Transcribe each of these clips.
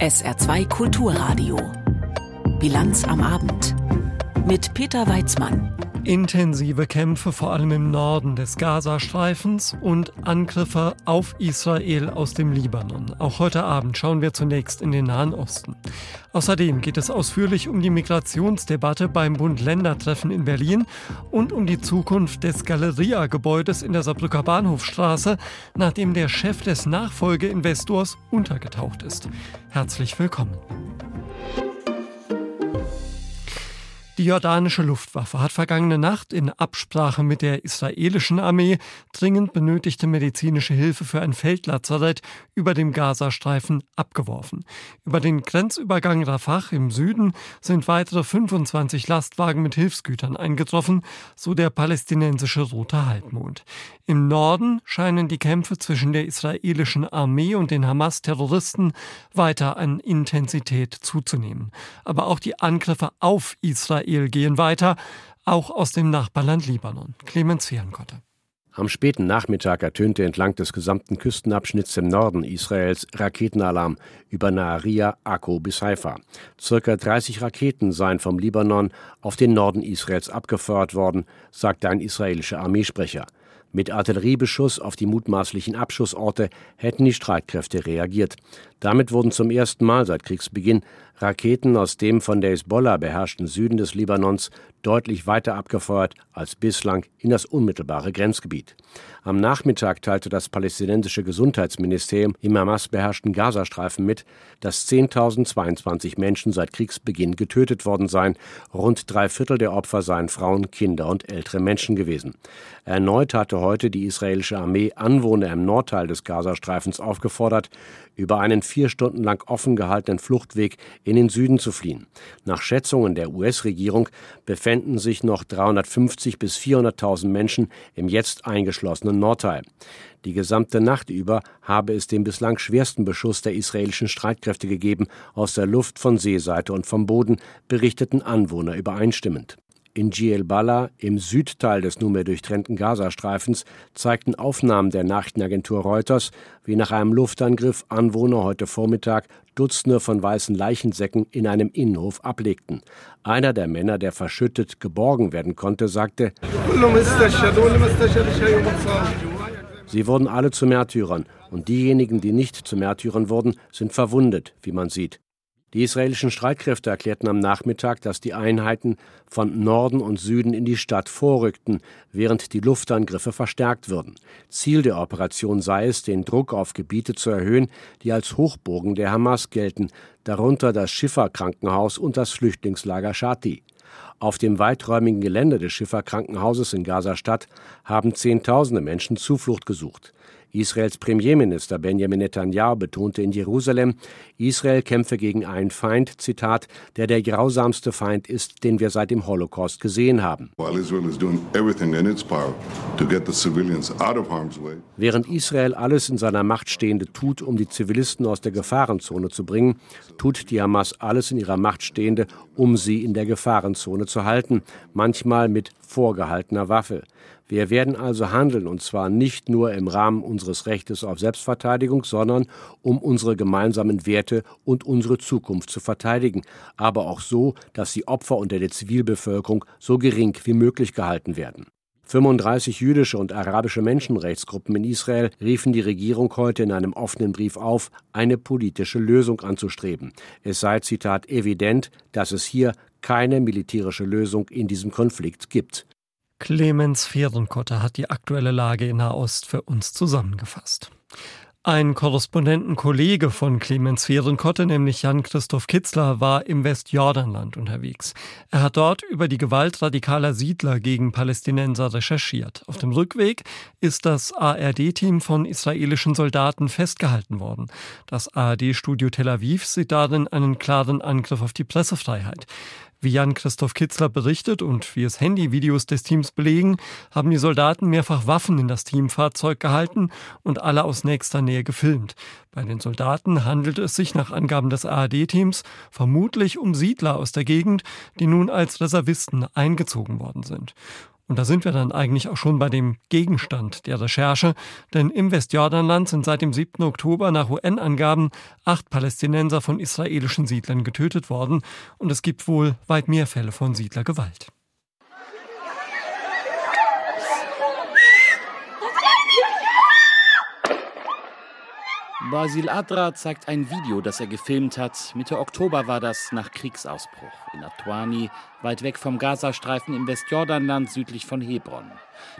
SR2 Kulturradio. Bilanz am Abend. Mit Peter Weizmann. Intensive Kämpfe vor allem im Norden des Gazastreifens und Angriffe auf Israel aus dem Libanon. Auch heute Abend schauen wir zunächst in den Nahen Osten. Außerdem geht es ausführlich um die Migrationsdebatte beim Bund-Länder-Treffen in Berlin und um die Zukunft des Galeria-Gebäudes in der Saarbrücker Bahnhofstraße, nachdem der Chef des Nachfolgeinvestors untergetaucht ist. Herzlich willkommen. Die jordanische Luftwaffe hat vergangene Nacht in Absprache mit der israelischen Armee dringend benötigte medizinische Hilfe für ein Feldlazarett über dem Gazastreifen abgeworfen. Über den Grenzübergang Rafah im Süden sind weitere 25 Lastwagen mit Hilfsgütern eingetroffen, so der palästinensische Rote Halbmond. Im Norden scheinen die Kämpfe zwischen der israelischen Armee und den Hamas-Terroristen weiter an Intensität zuzunehmen. Aber auch die Angriffe auf Israel Israel gehen weiter, auch aus dem Nachbarland Libanon. Clemens Fehrenkotte. Am späten Nachmittag ertönte entlang des gesamten Küstenabschnitts im Norden Israels Raketenalarm über Nahariya, Akko bis Haifa. Circa 30 Raketen seien vom Libanon auf den Norden Israels abgefeuert worden, sagte ein israelischer Armeesprecher. Mit Artilleriebeschuss auf die mutmaßlichen Abschussorte hätten die Streitkräfte reagiert. Damit wurden zum ersten Mal seit Kriegsbeginn Raketen aus dem von der Hezbollah beherrschten Süden des Libanons deutlich weiter abgefeuert als bislang in das unmittelbare Grenzgebiet. Am Nachmittag teilte das palästinensische Gesundheitsministerium im Hamas beherrschten Gazastreifen mit, dass 10.022 Menschen seit Kriegsbeginn getötet worden seien. Rund drei Viertel der Opfer seien Frauen, Kinder und ältere Menschen gewesen. Erneut hatte heute die israelische Armee Anwohner im Nordteil des Gazastreifens aufgefordert, über einen vier Stunden lang offen gehaltenen Fluchtweg in den Süden zu fliehen. Nach Schätzungen der US-Regierung befänden sich noch 350 bis 400.000 Menschen im jetzt eingeschlossenen Nordteil. Die gesamte Nacht über habe es den bislang schwersten Beschuss der israelischen Streitkräfte gegeben, aus der Luft, von Seeseite und vom Boden, berichteten Anwohner übereinstimmend. In Jil Bala, im Südteil des nunmehr durchtrennten Gazastreifens, zeigten Aufnahmen der Nachrichtenagentur Reuters, wie nach einem Luftangriff Anwohner heute Vormittag Dutzende von weißen Leichensäcken in einem Innenhof ablegten. Einer der Männer, der verschüttet geborgen werden konnte, sagte, Sie wurden alle zu Märtyrern, und diejenigen, die nicht zu Märtyrern wurden, sind verwundet, wie man sieht. Die israelischen Streitkräfte erklärten am Nachmittag, dass die Einheiten von Norden und Süden in die Stadt vorrückten, während die Luftangriffe verstärkt würden. Ziel der Operation sei es, den Druck auf Gebiete zu erhöhen, die als Hochburgen der Hamas gelten, darunter das Schifferkrankenhaus und das Flüchtlingslager Shati. Auf dem weiträumigen Gelände des Schifferkrankenhauses in Gaza-Stadt haben Zehntausende Menschen Zuflucht gesucht. Israels Premierminister Benjamin Netanyahu betonte in Jerusalem, Israel kämpfe gegen einen Feind, Zitat, der der grausamste Feind ist, den wir seit dem Holocaust gesehen haben. Während Israel alles in seiner Macht Stehende tut, um die Zivilisten aus der Gefahrenzone zu bringen, tut die Hamas alles in ihrer Macht Stehende, um sie in der Gefahrenzone zu halten, manchmal mit vorgehaltener Waffe. Wir werden also handeln, und zwar nicht nur im Rahmen unseres Rechtes auf Selbstverteidigung, sondern um unsere gemeinsamen Werte und unsere Zukunft zu verteidigen, aber auch so, dass die Opfer unter der Zivilbevölkerung so gering wie möglich gehalten werden. 35 jüdische und arabische Menschenrechtsgruppen in Israel riefen die Regierung heute in einem offenen Brief auf, eine politische Lösung anzustreben. Es sei, Zitat, evident, dass es hier keine militärische Lösung in diesem Konflikt gibt. Clemens Fehrenkotter hat die aktuelle Lage in Nahost für uns zusammengefasst. Ein Korrespondentenkollege von Clemens Fehrenkotte, nämlich Jan-Christoph Kitzler, war im Westjordanland unterwegs. Er hat dort über die Gewalt radikaler Siedler gegen Palästinenser recherchiert. Auf dem Rückweg ist das ARD-Team von israelischen Soldaten festgehalten worden. Das ARD-Studio Tel Aviv sieht darin einen klaren Angriff auf die Pressefreiheit. Wie Jan-Christoph Kitzler berichtet und wie es Handyvideos des Teams belegen, haben die Soldaten mehrfach Waffen in das Teamfahrzeug gehalten und alle aus nächster Nähe gefilmt. Bei den Soldaten handelt es sich nach Angaben des ARD-Teams vermutlich um Siedler aus der Gegend, die nun als Reservisten eingezogen worden sind. Und da sind wir dann eigentlich auch schon bei dem Gegenstand der Recherche, denn im Westjordanland sind seit dem 7. Oktober nach UN-Angaben acht Palästinenser von israelischen Siedlern getötet worden und es gibt wohl weit mehr Fälle von Siedlergewalt. Basil Adra zeigt ein Video, das er gefilmt hat. Mitte Oktober war das nach Kriegsausbruch in Atwani, weit weg vom Gazastreifen im Westjordanland südlich von Hebron.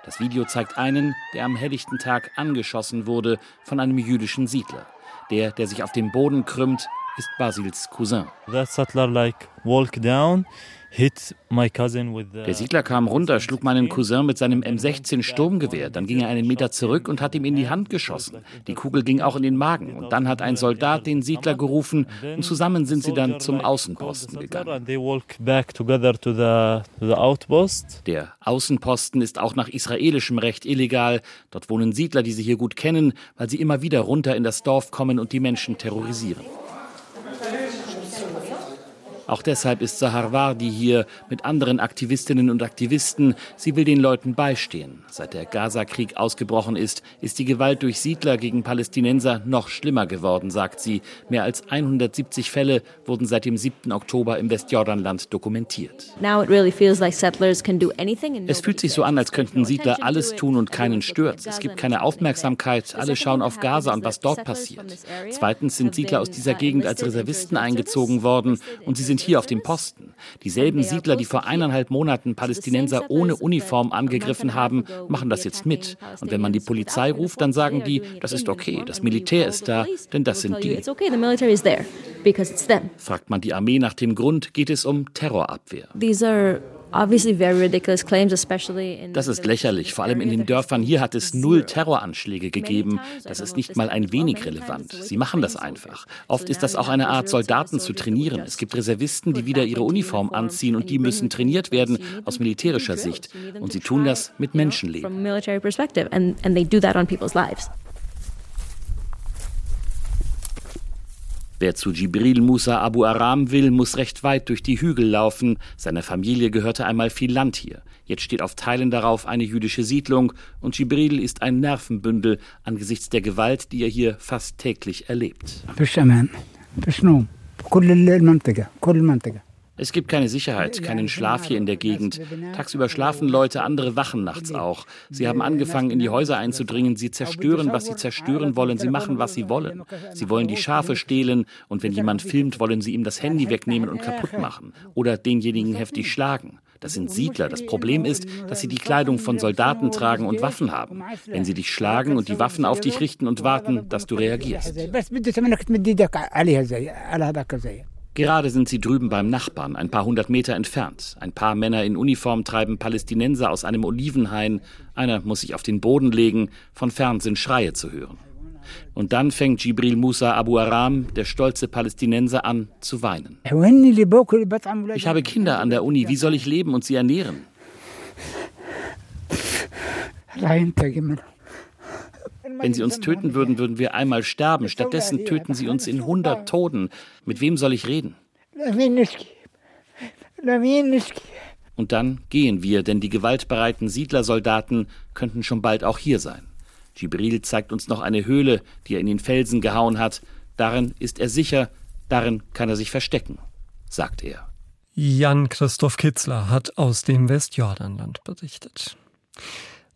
Das Video zeigt einen, der am helllichten Tag angeschossen wurde von einem jüdischen Siedler. Der, der sich auf dem Boden krümmt, ist Basils Cousin. Der Siedler kam runter, schlug meinen Cousin mit seinem M16 Sturmgewehr. Dann ging er einen Meter zurück und hat ihm in die Hand geschossen. Die Kugel ging auch in den Magen. Und dann hat ein Soldat den Siedler gerufen und zusammen sind sie dann zum Außenposten gegangen. Der Außenposten ist auch nach israelischem Recht illegal. Dort wohnen Siedler, die sie hier gut kennen, weil sie immer wieder runter in das Dorf kommen und die Menschen terrorisieren. Auch deshalb ist Sahar Wardi hier mit anderen Aktivistinnen und Aktivisten. Sie will den Leuten beistehen. Seit der Gaza-Krieg ausgebrochen ist, ist die Gewalt durch Siedler gegen Palästinenser noch schlimmer geworden, sagt sie. Mehr als 170 Fälle wurden seit dem 7. Oktober im Westjordanland dokumentiert. Es fühlt sich so an, als könnten Siedler alles tun und keinen stört. Es gibt keine Aufmerksamkeit. Alle schauen auf Gaza und was dort passiert. Zweitens sind Siedler aus dieser Gegend als Reservisten eingezogen worden und sie sind sind hier auf dem Posten. Dieselben Siedler, die vor eineinhalb Monaten Palästinenser ohne Uniform angegriffen haben, machen das jetzt mit. Und wenn man die Polizei ruft, dann sagen die, das ist okay, das Militär ist da, denn das sind die. Fragt man die Armee nach dem Grund, geht es um Terrorabwehr. Das ist lächerlich, vor allem in den Dörfern. Hier hat es null Terroranschläge gegeben. Das ist nicht mal ein wenig relevant. Sie machen das einfach. Oft ist das auch eine Art, Soldaten zu trainieren. Es gibt Reservisten, die wieder ihre Uniform anziehen und die müssen trainiert werden aus militärischer Sicht. Und sie tun das mit Menschenleben. Wer zu Jibril Musa Abu Aram will, muss recht weit durch die Hügel laufen. Seiner Familie gehörte einmal viel Land hier. Jetzt steht auf Teilen darauf eine jüdische Siedlung und Jibril ist ein Nervenbündel angesichts der Gewalt, die er hier fast täglich erlebt. Es gibt keine Sicherheit, keinen Schlaf hier in der Gegend. Tagsüber schlafen Leute, andere wachen nachts auch. Sie haben angefangen, in die Häuser einzudringen. Sie zerstören, was sie zerstören wollen. Sie machen, was sie wollen. Sie wollen die Schafe stehlen und wenn jemand filmt, wollen sie ihm das Handy wegnehmen und kaputt machen oder denjenigen heftig schlagen. Das sind Siedler. Das Problem ist, dass sie die Kleidung von Soldaten tragen und Waffen haben. Wenn sie dich schlagen und die Waffen auf dich richten und warten, dass du reagierst. Gerade sind sie drüben beim Nachbarn, ein paar hundert Meter entfernt. Ein paar Männer in Uniform treiben Palästinenser aus einem Olivenhain. Einer muss sich auf den Boden legen. Von fern sind Schreie zu hören. Und dann fängt Jibril Musa Abu Aram, der stolze Palästinenser, an zu weinen. Ich habe Kinder an der Uni. Wie soll ich leben und sie ernähren? Wenn sie uns töten würden, würden wir einmal sterben. Stattdessen töten sie uns in hundert Toten. Mit wem soll ich reden? Und dann gehen wir, denn die gewaltbereiten Siedlersoldaten könnten schon bald auch hier sein. Jibril zeigt uns noch eine Höhle, die er in den Felsen gehauen hat. Darin ist er sicher, darin kann er sich verstecken, sagt er. Jan Christoph Kitzler hat aus dem Westjordanland berichtet.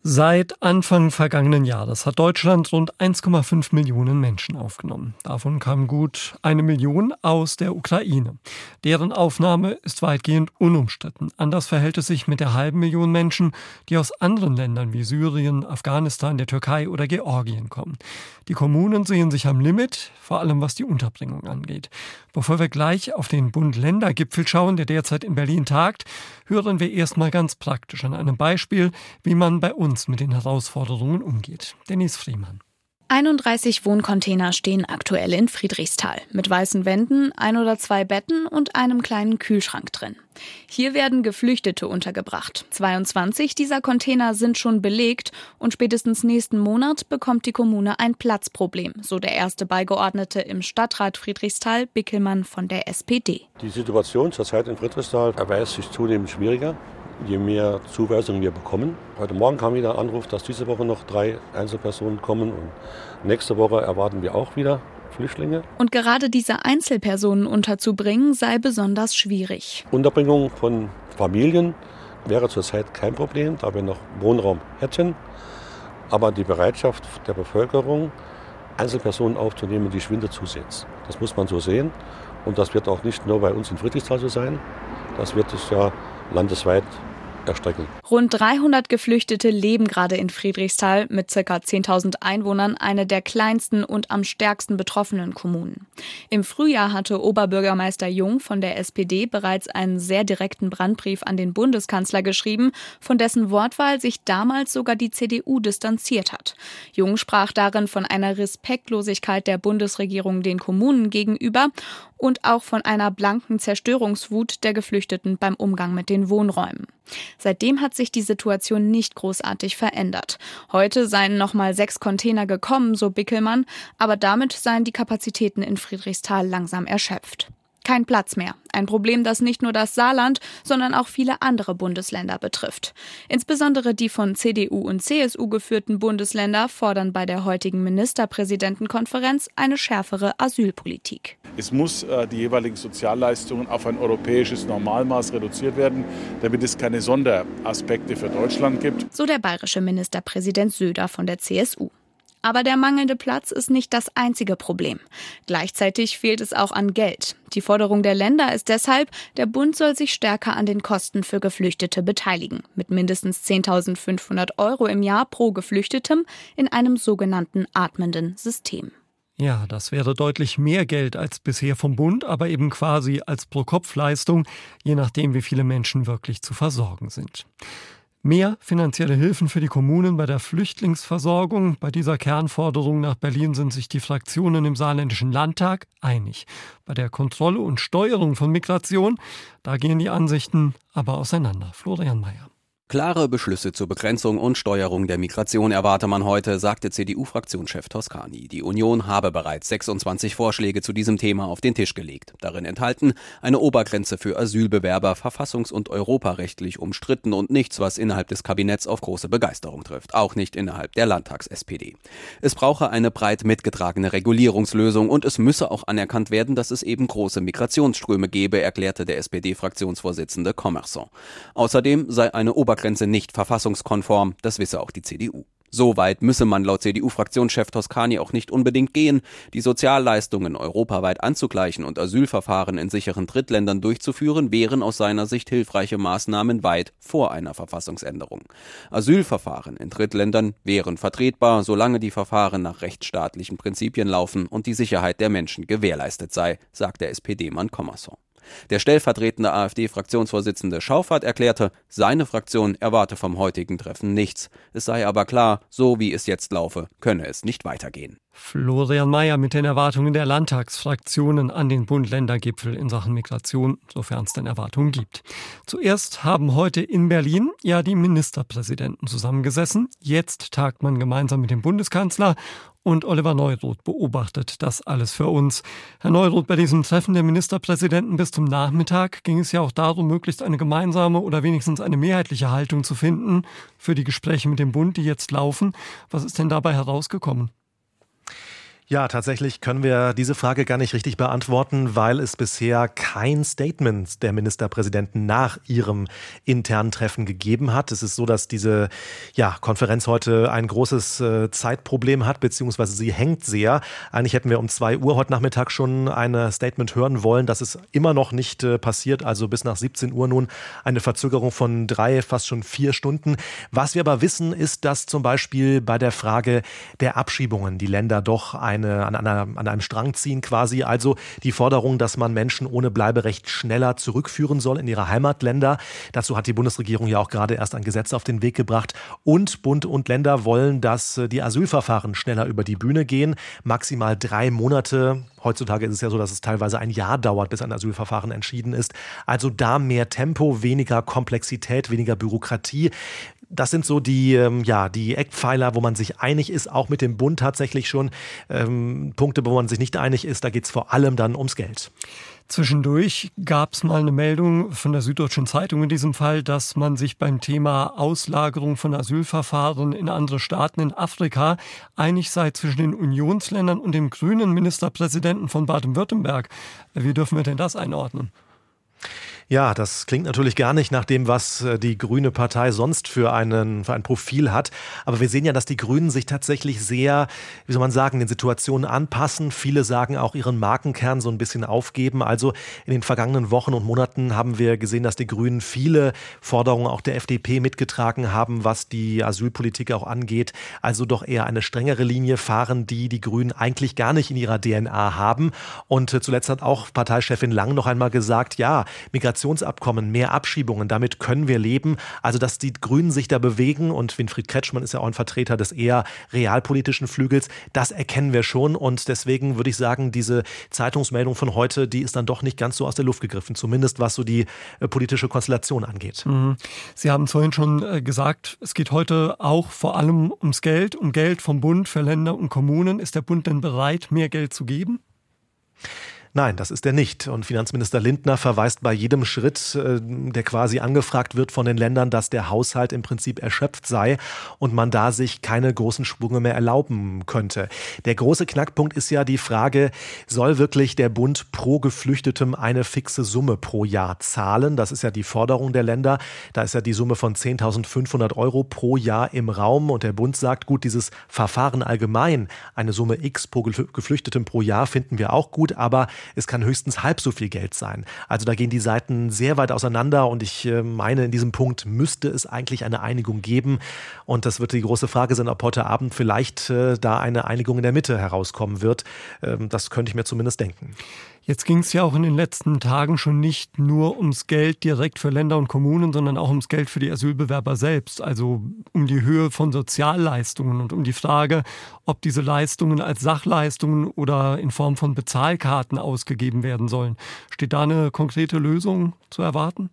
Seit Anfang vergangenen Jahres hat Deutschland rund 1,5 Millionen Menschen aufgenommen. Davon kamen gut eine Million aus der Ukraine. Deren Aufnahme ist weitgehend unumstritten. Anders verhält es sich mit der halben Million Menschen, die aus anderen Ländern wie Syrien, Afghanistan, der Türkei oder Georgien kommen. Die Kommunen sehen sich am Limit, vor allem was die Unterbringung angeht. Bevor wir gleich auf den Bund-Länder-Gipfel schauen, der derzeit in Berlin tagt, hören wir erstmal ganz praktisch an einem Beispiel, wie man bei uns uns mit den Herausforderungen umgeht. Dennis Friemann. 31 Wohncontainer stehen aktuell in Friedrichsthal mit weißen Wänden, ein oder zwei Betten und einem kleinen Kühlschrank drin. Hier werden Geflüchtete untergebracht. 22 dieser Container sind schon belegt und spätestens nächsten Monat bekommt die Kommune ein Platzproblem, so der erste Beigeordnete im Stadtrat Friedrichsthal, Bickelmann von der SPD. Die Situation zurzeit in Friedrichsthal erweist sich zunehmend schwieriger. Je mehr Zuweisungen wir bekommen. Heute Morgen kam wieder ein Anruf, dass diese Woche noch drei Einzelpersonen kommen und nächste Woche erwarten wir auch wieder Flüchtlinge. Und gerade diese Einzelpersonen unterzubringen sei besonders schwierig. Unterbringung von Familien wäre zurzeit kein Problem, da wir noch Wohnraum hätten. Aber die Bereitschaft der Bevölkerung, Einzelpersonen aufzunehmen, die schwindet zusehends. Das muss man so sehen. Und das wird auch nicht nur bei uns in Friedrichsthal so sein. Das wird es ja landesweit erstrecken. Rund 300 Geflüchtete leben gerade in Friedrichsthal mit ca. 10.000 Einwohnern, eine der kleinsten und am stärksten betroffenen Kommunen. Im Frühjahr hatte Oberbürgermeister Jung von der SPD bereits einen sehr direkten Brandbrief an den Bundeskanzler geschrieben, von dessen Wortwahl sich damals sogar die CDU distanziert hat. Jung sprach darin von einer Respektlosigkeit der Bundesregierung den Kommunen gegenüber und auch von einer blanken Zerstörungswut der Geflüchteten beim Umgang mit den Wohnräumen. Seitdem hat sich die Situation nicht großartig verändert. Heute seien nochmal sechs Container gekommen, so Bickelmann, aber damit seien die Kapazitäten in Friedrichsthal langsam erschöpft. Kein Platz mehr. Ein Problem, das nicht nur das Saarland, sondern auch viele andere Bundesländer betrifft. Insbesondere die von CDU und CSU geführten Bundesländer fordern bei der heutigen Ministerpräsidentenkonferenz eine schärfere Asylpolitik. Es muss äh, die jeweiligen Sozialleistungen auf ein europäisches Normalmaß reduziert werden, damit es keine Sonderaspekte für Deutschland gibt. So der bayerische Ministerpräsident Söder von der CSU. Aber der mangelnde Platz ist nicht das einzige Problem. Gleichzeitig fehlt es auch an Geld. Die Forderung der Länder ist deshalb, der Bund soll sich stärker an den Kosten für Geflüchtete beteiligen, mit mindestens 10.500 Euro im Jahr pro Geflüchtetem in einem sogenannten atmenden System. Ja, das wäre deutlich mehr Geld als bisher vom Bund, aber eben quasi als Pro-Kopf-Leistung, je nachdem, wie viele Menschen wirklich zu versorgen sind. Mehr finanzielle Hilfen für die Kommunen bei der Flüchtlingsversorgung. Bei dieser Kernforderung nach Berlin sind sich die Fraktionen im Saarländischen Landtag einig. Bei der Kontrolle und Steuerung von Migration, da gehen die Ansichten aber auseinander. Florian Mayer. Klare Beschlüsse zur Begrenzung und Steuerung der Migration erwarte man heute, sagte CDU-Fraktionschef Toscani. Die Union habe bereits 26 Vorschläge zu diesem Thema auf den Tisch gelegt. Darin enthalten eine Obergrenze für Asylbewerber, verfassungs- und europarechtlich umstritten und nichts, was innerhalb des Kabinetts auf große Begeisterung trifft. Auch nicht innerhalb der Landtags-SPD. Es brauche eine breit mitgetragene Regulierungslösung und es müsse auch anerkannt werden, dass es eben große Migrationsströme gebe, erklärte der SPD-Fraktionsvorsitzende Commerçant. Außerdem sei eine Obergrenze Obergrenze nicht verfassungskonform, das wisse auch die CDU. So weit müsse man laut CDU-Fraktionschef Toscani auch nicht unbedingt gehen, die Sozialleistungen europaweit anzugleichen und Asylverfahren in sicheren Drittländern durchzuführen, wären aus seiner Sicht hilfreiche Maßnahmen weit vor einer Verfassungsänderung. Asylverfahren in Drittländern wären vertretbar, solange die Verfahren nach rechtsstaatlichen Prinzipien laufen und die Sicherheit der Menschen gewährleistet sei, sagt der SPD-Mann Commerson. Der stellvertretende AfD-Fraktionsvorsitzende Schaufert erklärte, seine Fraktion erwarte vom heutigen Treffen nichts. Es sei aber klar, so wie es jetzt laufe, könne es nicht weitergehen. Florian Mayer mit den Erwartungen der Landtagsfraktionen an den Bund-Länder-Gipfel in Sachen Migration, sofern es denn Erwartungen gibt. Zuerst haben heute in Berlin ja die Ministerpräsidenten zusammengesessen. Jetzt tagt man gemeinsam mit dem Bundeskanzler und Oliver Neuroth beobachtet das alles für uns. Herr Neuroth, bei diesem Treffen der Ministerpräsidenten bis zum Nachmittag ging es ja auch darum, möglichst eine gemeinsame oder wenigstens eine mehrheitliche Haltung zu finden für die Gespräche mit dem Bund, die jetzt laufen. Was ist denn dabei herausgekommen? Ja, tatsächlich können wir diese Frage gar nicht richtig beantworten, weil es bisher kein Statement der Ministerpräsidenten nach ihrem internen Treffen gegeben hat. Es ist so, dass diese ja, Konferenz heute ein großes äh, Zeitproblem hat, beziehungsweise sie hängt sehr. Eigentlich hätten wir um zwei Uhr heute Nachmittag schon ein Statement hören wollen. Das ist immer noch nicht äh, passiert, also bis nach 17 Uhr nun eine Verzögerung von drei, fast schon vier Stunden. Was wir aber wissen, ist, dass zum Beispiel bei der Frage der Abschiebungen die Länder doch ein eine, an, einer, an einem Strang ziehen quasi. Also die Forderung, dass man Menschen ohne Bleiberecht schneller zurückführen soll in ihre Heimatländer. Dazu hat die Bundesregierung ja auch gerade erst ein Gesetz auf den Weg gebracht. Und Bund und Länder wollen, dass äh, die Asylverfahren schneller über die Bühne gehen. Maximal drei Monate. Heutzutage ist es ja so, dass es teilweise ein Jahr dauert, bis ein Asylverfahren entschieden ist. Also da mehr Tempo, weniger Komplexität, weniger Bürokratie. Das sind so die, ähm, ja, die Eckpfeiler, wo man sich einig ist, auch mit dem Bund tatsächlich schon. Äh, ähm, Punkte, wo man sich nicht einig ist, da geht es vor allem dann ums Geld. Zwischendurch gab es mal eine Meldung von der Süddeutschen Zeitung in diesem Fall, dass man sich beim Thema Auslagerung von Asylverfahren in andere Staaten in Afrika einig sei zwischen den Unionsländern und dem grünen Ministerpräsidenten von Baden-Württemberg. Wie dürfen wir denn das einordnen? Ja, das klingt natürlich gar nicht nach dem, was äh, die Grüne Partei sonst für, einen, für ein Profil hat. Aber wir sehen ja, dass die Grünen sich tatsächlich sehr, wie soll man sagen, den Situationen anpassen. Viele sagen auch ihren Markenkern so ein bisschen aufgeben. Also in den vergangenen Wochen und Monaten haben wir gesehen, dass die Grünen viele Forderungen auch der FDP mitgetragen haben, was die Asylpolitik auch angeht. Also doch eher eine strengere Linie fahren, die die Grünen eigentlich gar nicht in ihrer DNA haben. Und äh, zuletzt hat auch Parteichefin Lang noch einmal gesagt, ja, Migration Migrationsabkommen, mehr Abschiebungen, damit können wir leben. Also, dass die Grünen sich da bewegen und Winfried Kretschmann ist ja auch ein Vertreter des eher realpolitischen Flügels, das erkennen wir schon und deswegen würde ich sagen, diese Zeitungsmeldung von heute, die ist dann doch nicht ganz so aus der Luft gegriffen, zumindest was so die äh, politische Konstellation angeht. Mhm. Sie haben vorhin schon äh, gesagt, es geht heute auch vor allem ums Geld, um Geld vom Bund für Länder und Kommunen. Ist der Bund denn bereit, mehr Geld zu geben? Nein, das ist er nicht. Und Finanzminister Lindner verweist bei jedem Schritt, äh, der quasi angefragt wird von den Ländern, dass der Haushalt im Prinzip erschöpft sei und man da sich keine großen Sprünge mehr erlauben könnte. Der große Knackpunkt ist ja die Frage, soll wirklich der Bund pro Geflüchtetem eine fixe Summe pro Jahr zahlen? Das ist ja die Forderung der Länder. Da ist ja die Summe von 10.500 Euro pro Jahr im Raum und der Bund sagt, gut, dieses Verfahren allgemein, eine Summe X pro Geflüchtetem pro Jahr finden wir auch gut, aber es kann höchstens halb so viel Geld sein. Also da gehen die Seiten sehr weit auseinander und ich äh, meine, in diesem Punkt müsste es eigentlich eine Einigung geben. Und das wird die große Frage sein, ob heute Abend vielleicht äh, da eine Einigung in der Mitte herauskommen wird. Ähm, das könnte ich mir zumindest denken. Jetzt ging es ja auch in den letzten Tagen schon nicht nur ums Geld direkt für Länder und Kommunen, sondern auch ums Geld für die Asylbewerber selbst, also um die Höhe von Sozialleistungen und um die Frage, ob diese Leistungen als Sachleistungen oder in Form von Bezahlkarten ausgegeben werden sollen. Steht da eine konkrete Lösung zu erwarten?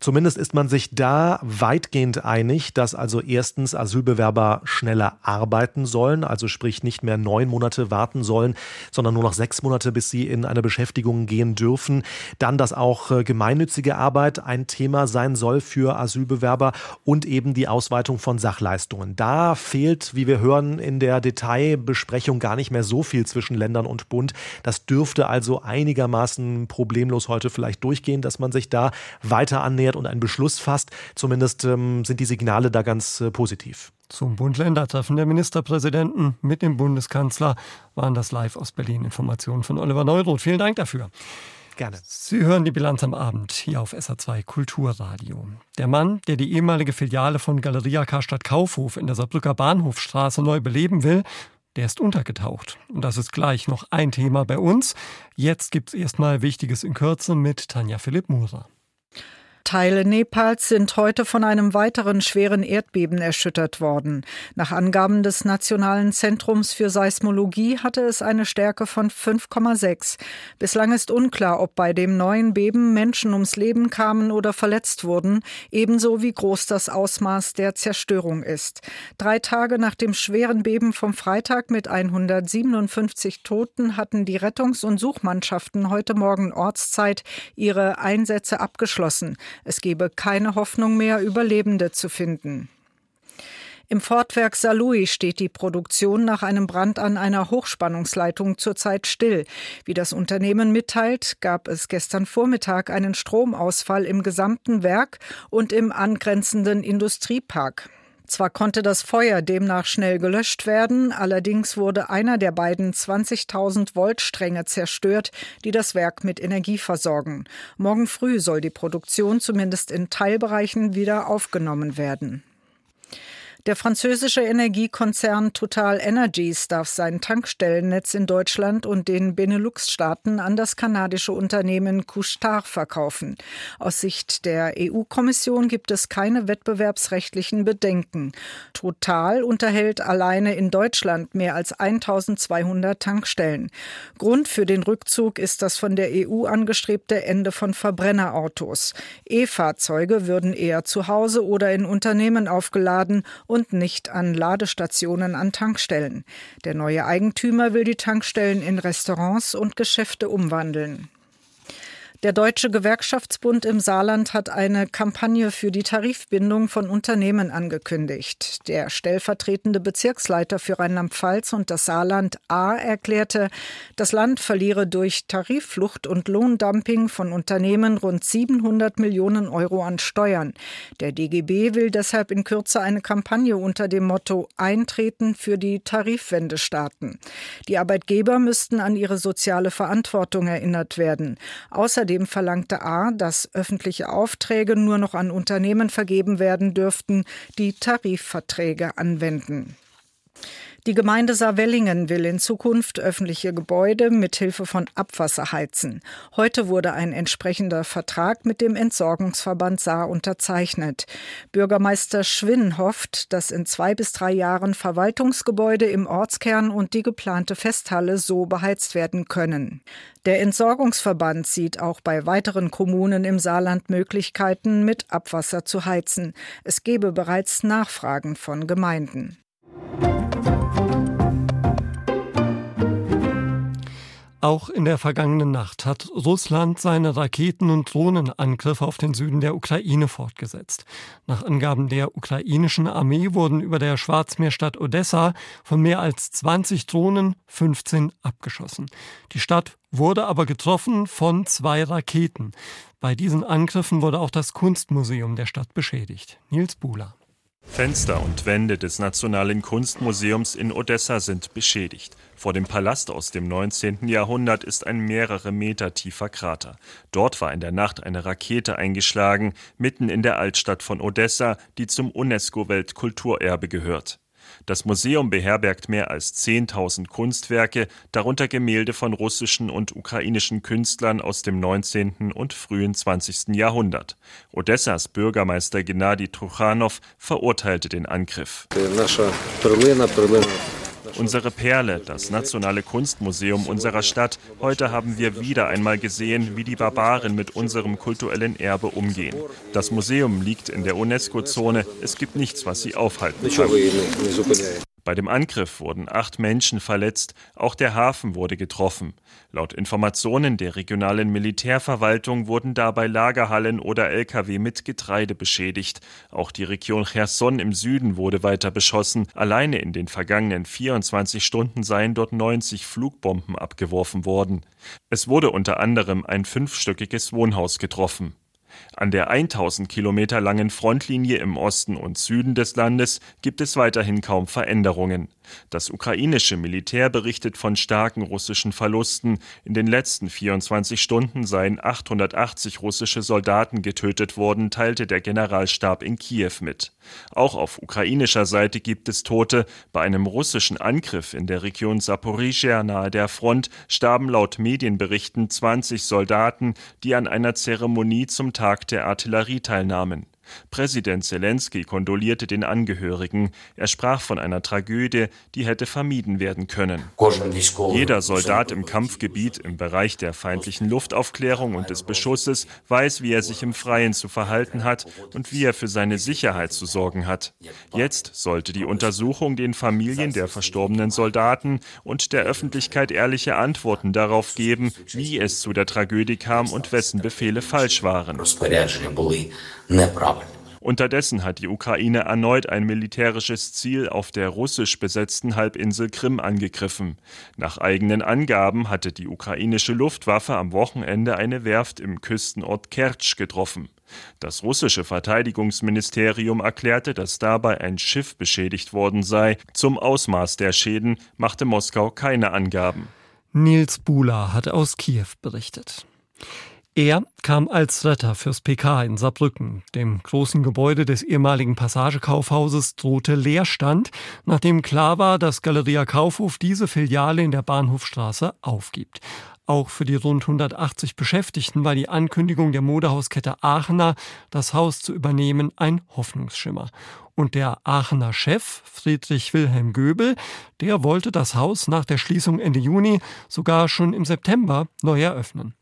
Zumindest ist man sich da weitgehend einig, dass also erstens Asylbewerber schneller arbeiten sollen, also sprich nicht mehr neun Monate warten sollen, sondern nur noch sechs Monate, bis sie in eine Beschäftigung gehen dürfen. Dann, dass auch äh, gemeinnützige Arbeit ein Thema sein soll für Asylbewerber und eben die Ausweitung von Sachleistungen. Da fehlt, wie wir hören, in der Detailbesprechung gar nicht mehr so viel zwischen Ländern und Bund. Das dürfte also einigermaßen problemlos heute vielleicht durchgehen, dass man sich da weiter annähert annähert und einen Beschluss fasst. Zumindest ähm, sind die Signale da ganz äh, positiv. Zum Bund-Länder-Treffen der Ministerpräsidenten mit dem Bundeskanzler waren das live aus Berlin. Informationen von Oliver Neuroth. Vielen Dank dafür. Gerne. Sie hören die Bilanz am Abend hier auf SA2 Kulturradio. Der Mann, der die ehemalige Filiale von Galeria Karstadt Kaufhof in der Saarbrücker Bahnhofstraße neu beleben will, der ist untergetaucht. Und das ist gleich noch ein Thema bei uns. Jetzt gibt es erstmal Wichtiges in Kürze mit Tanja Philipp Murer. Teile Nepals sind heute von einem weiteren schweren Erdbeben erschüttert worden. Nach Angaben des Nationalen Zentrums für Seismologie hatte es eine Stärke von 5,6. Bislang ist unklar, ob bei dem neuen Beben Menschen ums Leben kamen oder verletzt wurden, ebenso wie groß das Ausmaß der Zerstörung ist. Drei Tage nach dem schweren Beben vom Freitag mit 157 Toten hatten die Rettungs- und Suchmannschaften heute Morgen Ortszeit ihre Einsätze abgeschlossen. Es gebe keine Hoffnung mehr, Überlebende zu finden. Im Fortwerk Saarlouis steht die Produktion nach einem Brand an einer Hochspannungsleitung zurzeit still. Wie das Unternehmen mitteilt, gab es gestern Vormittag einen Stromausfall im gesamten Werk und im angrenzenden Industriepark. Zwar konnte das Feuer demnach schnell gelöscht werden, allerdings wurde einer der beiden 20.000 Volt Stränge zerstört, die das Werk mit Energie versorgen. Morgen früh soll die Produktion zumindest in Teilbereichen wieder aufgenommen werden. Der französische Energiekonzern Total Energies darf sein Tankstellennetz in Deutschland und den Benelux-Staaten an das kanadische Unternehmen Couche-Tard verkaufen. Aus Sicht der EU-Kommission gibt es keine wettbewerbsrechtlichen Bedenken. Total unterhält alleine in Deutschland mehr als 1200 Tankstellen. Grund für den Rückzug ist das von der EU angestrebte Ende von Verbrennerautos. E-Fahrzeuge würden eher zu Hause oder in Unternehmen aufgeladen und und nicht an Ladestationen an Tankstellen. Der neue Eigentümer will die Tankstellen in Restaurants und Geschäfte umwandeln. Der Deutsche Gewerkschaftsbund im Saarland hat eine Kampagne für die Tarifbindung von Unternehmen angekündigt. Der stellvertretende Bezirksleiter für Rheinland-Pfalz und das Saarland A erklärte, das Land verliere durch Tarifflucht und Lohndumping von Unternehmen rund 700 Millionen Euro an Steuern. Der DGB will deshalb in Kürze eine Kampagne unter dem Motto Eintreten für die Tarifwende starten. Die Arbeitgeber müssten an ihre soziale Verantwortung erinnert werden. Außerdem Außerdem verlangte A, dass öffentliche Aufträge nur noch an Unternehmen vergeben werden dürften, die Tarifverträge anwenden. Die Gemeinde Saarwellingen will in Zukunft öffentliche Gebäude mit Hilfe von Abwasser heizen. Heute wurde ein entsprechender Vertrag mit dem Entsorgungsverband Saar unterzeichnet. Bürgermeister Schwinn hofft, dass in zwei bis drei Jahren Verwaltungsgebäude im Ortskern und die geplante Festhalle so beheizt werden können. Der Entsorgungsverband sieht auch bei weiteren Kommunen im Saarland Möglichkeiten, mit Abwasser zu heizen. Es gebe bereits Nachfragen von Gemeinden. Auch in der vergangenen Nacht hat Russland seine Raketen- und Drohnenangriffe auf den Süden der Ukraine fortgesetzt. Nach Angaben der ukrainischen Armee wurden über der Schwarzmeerstadt Odessa von mehr als 20 Drohnen 15 abgeschossen. Die Stadt wurde aber getroffen von zwei Raketen. Bei diesen Angriffen wurde auch das Kunstmuseum der Stadt beschädigt. Nils Buhler. Fenster und Wände des Nationalen Kunstmuseums in Odessa sind beschädigt. Vor dem Palast aus dem 19. Jahrhundert ist ein mehrere Meter tiefer Krater. Dort war in der Nacht eine Rakete eingeschlagen, mitten in der Altstadt von Odessa, die zum UNESCO-Weltkulturerbe gehört. Das Museum beherbergt mehr als 10.000 Kunstwerke, darunter Gemälde von russischen und ukrainischen Künstlern aus dem 19. und frühen 20. Jahrhundert. Odessas Bürgermeister Gennady Truchanow verurteilte den Angriff. Unsere Perle, das Nationale Kunstmuseum unserer Stadt. Heute haben wir wieder einmal gesehen, wie die Barbaren mit unserem kulturellen Erbe umgehen. Das Museum liegt in der UNESCO-Zone. Es gibt nichts, was sie aufhalten kann. Bei dem Angriff wurden acht Menschen verletzt, auch der Hafen wurde getroffen. Laut Informationen der regionalen Militärverwaltung wurden dabei Lagerhallen oder Lkw mit Getreide beschädigt. Auch die Region Cherson im Süden wurde weiter beschossen. Alleine in den vergangenen 24 Stunden seien dort 90 Flugbomben abgeworfen worden. Es wurde unter anderem ein fünfstöckiges Wohnhaus getroffen. An der 1000 Kilometer langen Frontlinie im Osten und Süden des Landes gibt es weiterhin kaum Veränderungen. Das ukrainische Militär berichtet von starken russischen Verlusten. In den letzten 24 Stunden seien 880 russische Soldaten getötet worden, teilte der Generalstab in Kiew mit. Auch auf ukrainischer Seite gibt es Tote. Bei einem russischen Angriff in der Region Saporizhia nahe der Front starben laut Medienberichten 20 Soldaten, die an einer Zeremonie zum Tag der Artillerie teilnahmen. Präsident Zelensky kondolierte den Angehörigen. Er sprach von einer Tragödie, die hätte vermieden werden können. Jeder Soldat im Kampfgebiet im Bereich der feindlichen Luftaufklärung und des Beschusses weiß, wie er sich im Freien zu verhalten hat und wie er für seine Sicherheit zu sorgen hat. Jetzt sollte die Untersuchung den Familien der verstorbenen Soldaten und der Öffentlichkeit ehrliche Antworten darauf geben, wie es zu der Tragödie kam und wessen Befehle falsch waren. Unterdessen hat die Ukraine erneut ein militärisches Ziel auf der russisch besetzten Halbinsel Krim angegriffen. Nach eigenen Angaben hatte die ukrainische Luftwaffe am Wochenende eine Werft im Küstenort Kertsch getroffen. Das russische Verteidigungsministerium erklärte, dass dabei ein Schiff beschädigt worden sei. Zum Ausmaß der Schäden machte Moskau keine Angaben. Nils Bula hat aus Kiew berichtet. Er kam als Retter fürs PK in Saarbrücken. Dem großen Gebäude des ehemaligen Passagekaufhauses drohte Leerstand, nachdem klar war, dass Galeria Kaufhof diese Filiale in der Bahnhofstraße aufgibt. Auch für die rund 180 Beschäftigten war die Ankündigung der Modehauskette Aachener, das Haus zu übernehmen, ein Hoffnungsschimmer. Und der Aachener Chef, Friedrich Wilhelm Göbel, der wollte das Haus nach der Schließung Ende Juni sogar schon im September neu eröffnen.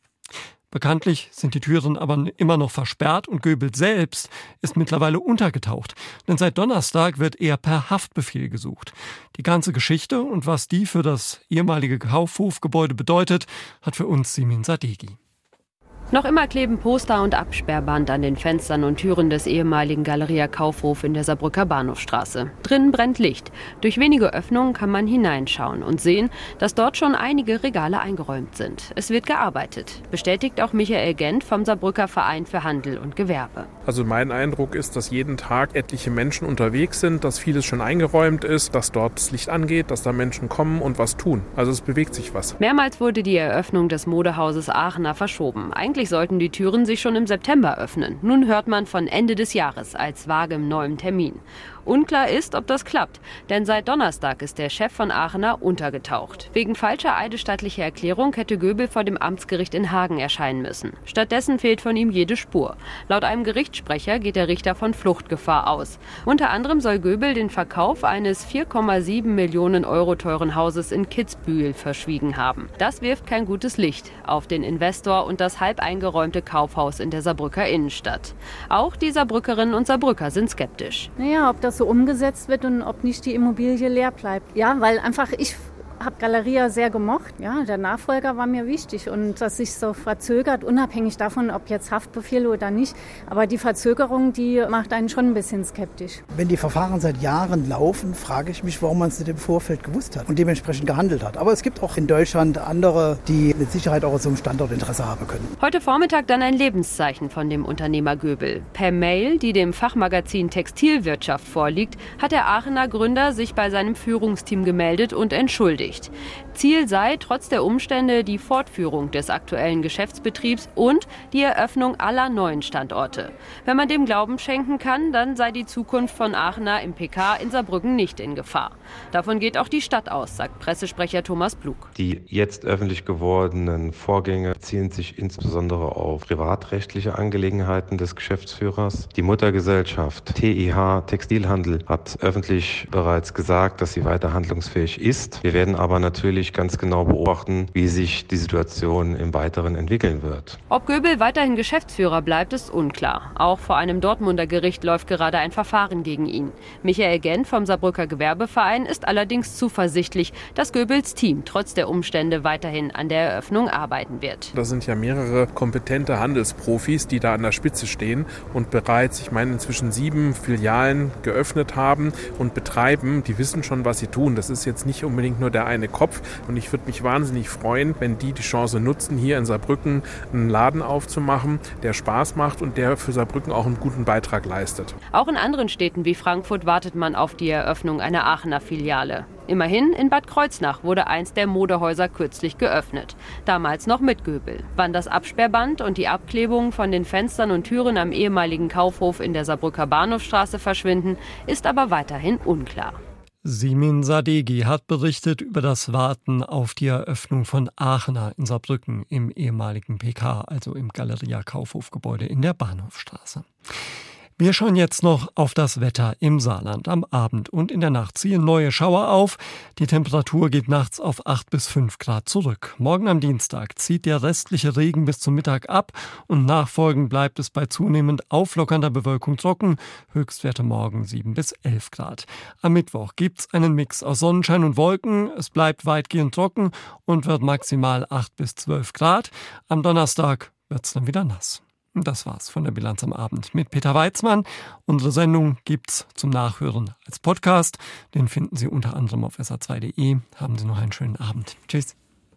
Bekanntlich sind die Türen aber immer noch versperrt und Goebbels selbst ist mittlerweile untergetaucht. Denn seit Donnerstag wird er per Haftbefehl gesucht. Die ganze Geschichte und was die für das ehemalige Kaufhofgebäude bedeutet, hat für uns Simin Sadegi. Noch immer kleben Poster und Absperrband an den Fenstern und Türen des ehemaligen Galeria Kaufhof in der Saarbrücker Bahnhofstraße. Drinnen brennt Licht. Durch wenige Öffnungen kann man hineinschauen und sehen, dass dort schon einige Regale eingeräumt sind. Es wird gearbeitet, bestätigt auch Michael Gent vom Saarbrücker Verein für Handel und Gewerbe. Also mein Eindruck ist, dass jeden Tag etliche Menschen unterwegs sind, dass vieles schon eingeräumt ist, dass dort das Licht angeht, dass da Menschen kommen und was tun. Also es bewegt sich was. Mehrmals wurde die Eröffnung des Modehauses Aachener verschoben. Eigentlich eigentlich sollten die Türen sich schon im September öffnen. Nun hört man von Ende des Jahres als vagem neuen Termin. Unklar ist, ob das klappt, denn seit Donnerstag ist der Chef von Aachener untergetaucht. Wegen falscher eidesstattlicher Erklärung hätte Göbel vor dem Amtsgericht in Hagen erscheinen müssen. Stattdessen fehlt von ihm jede Spur. Laut einem Gerichtssprecher geht der Richter von Fluchtgefahr aus. Unter anderem soll Göbel den Verkauf eines 4,7 Millionen Euro teuren Hauses in Kitzbühel verschwiegen haben. Das wirft kein gutes Licht auf den Investor und das halb eingeräumte Kaufhaus in der Saarbrücker Innenstadt. Auch die Saarbrückerinnen und Saarbrücker sind skeptisch. Naja, ob das so umgesetzt wird und ob nicht die Immobilie leer bleibt. Ja, weil einfach ich habe Galeria sehr gemocht. Ja, der Nachfolger war mir wichtig und dass sich so verzögert, unabhängig davon, ob jetzt Haftbefehl oder nicht. Aber die Verzögerung, die macht einen schon ein bisschen skeptisch. Wenn die Verfahren seit Jahren laufen, frage ich mich, warum man es nicht im Vorfeld gewusst hat und dementsprechend gehandelt hat. Aber es gibt auch in Deutschland andere, die mit Sicherheit auch so einem Standort Interesse haben können. Heute Vormittag dann ein Lebenszeichen von dem Unternehmer Göbel. Per Mail, die dem Fachmagazin Textilwirtschaft vorliegt, hat der Aachener Gründer sich bei seinem Führungsteam gemeldet und entschuldigt bestätigt. Ziel sei trotz der Umstände die Fortführung des aktuellen Geschäftsbetriebs und die Eröffnung aller neuen Standorte. Wenn man dem Glauben schenken kann, dann sei die Zukunft von Aachener im PK in Saarbrücken nicht in Gefahr. Davon geht auch die Stadt aus, sagt Pressesprecher Thomas Blug. Die jetzt öffentlich gewordenen Vorgänge ziehen sich insbesondere auf privatrechtliche Angelegenheiten des Geschäftsführers. Die Muttergesellschaft TIH Textilhandel hat öffentlich bereits gesagt, dass sie weiter handlungsfähig ist. Wir werden aber natürlich ganz genau beobachten, wie sich die Situation im Weiteren entwickeln wird. Ob Göbel weiterhin Geschäftsführer bleibt, ist unklar. Auch vor einem Dortmunder Gericht läuft gerade ein Verfahren gegen ihn. Michael Gent vom Saarbrücker Gewerbeverein ist allerdings zuversichtlich, dass Göbels Team trotz der Umstände weiterhin an der Eröffnung arbeiten wird. Da sind ja mehrere kompetente Handelsprofis, die da an der Spitze stehen und bereits, ich meine, inzwischen sieben Filialen geöffnet haben und betreiben. Die wissen schon, was sie tun. Das ist jetzt nicht unbedingt nur der eine Kopf. Und ich würde mich wahnsinnig freuen, wenn die die Chance nutzen, hier in Saarbrücken einen Laden aufzumachen, der Spaß macht und der für Saarbrücken auch einen guten Beitrag leistet. Auch in anderen Städten wie Frankfurt wartet man auf die Eröffnung einer Aachener Filiale. Immerhin in Bad Kreuznach wurde eins der Modehäuser kürzlich geöffnet. Damals noch mit Göbel. Wann das Absperrband und die Abklebungen von den Fenstern und Türen am ehemaligen Kaufhof in der Saarbrücker Bahnhofstraße verschwinden, ist aber weiterhin unklar. Simin Sadegi hat berichtet über das Warten auf die Eröffnung von Aachener in Saarbrücken im ehemaligen PK, also im Galeria Kaufhofgebäude in der Bahnhofstraße. Wir schauen jetzt noch auf das Wetter im Saarland. Am Abend und in der Nacht ziehen neue Schauer auf. Die Temperatur geht nachts auf 8 bis 5 Grad zurück. Morgen am Dienstag zieht der restliche Regen bis zum Mittag ab und nachfolgend bleibt es bei zunehmend auflockernder Bewölkung trocken. Höchstwerte morgen 7 bis 11 Grad. Am Mittwoch gibt's einen Mix aus Sonnenschein und Wolken. Es bleibt weitgehend trocken und wird maximal 8 bis 12 Grad. Am Donnerstag wird's dann wieder nass. Das war's von der Bilanz am Abend mit Peter Weizmann. Unsere Sendung gibt's zum Nachhören als Podcast. Den finden Sie unter anderem auf sa2.de. Haben Sie noch einen schönen Abend. Tschüss.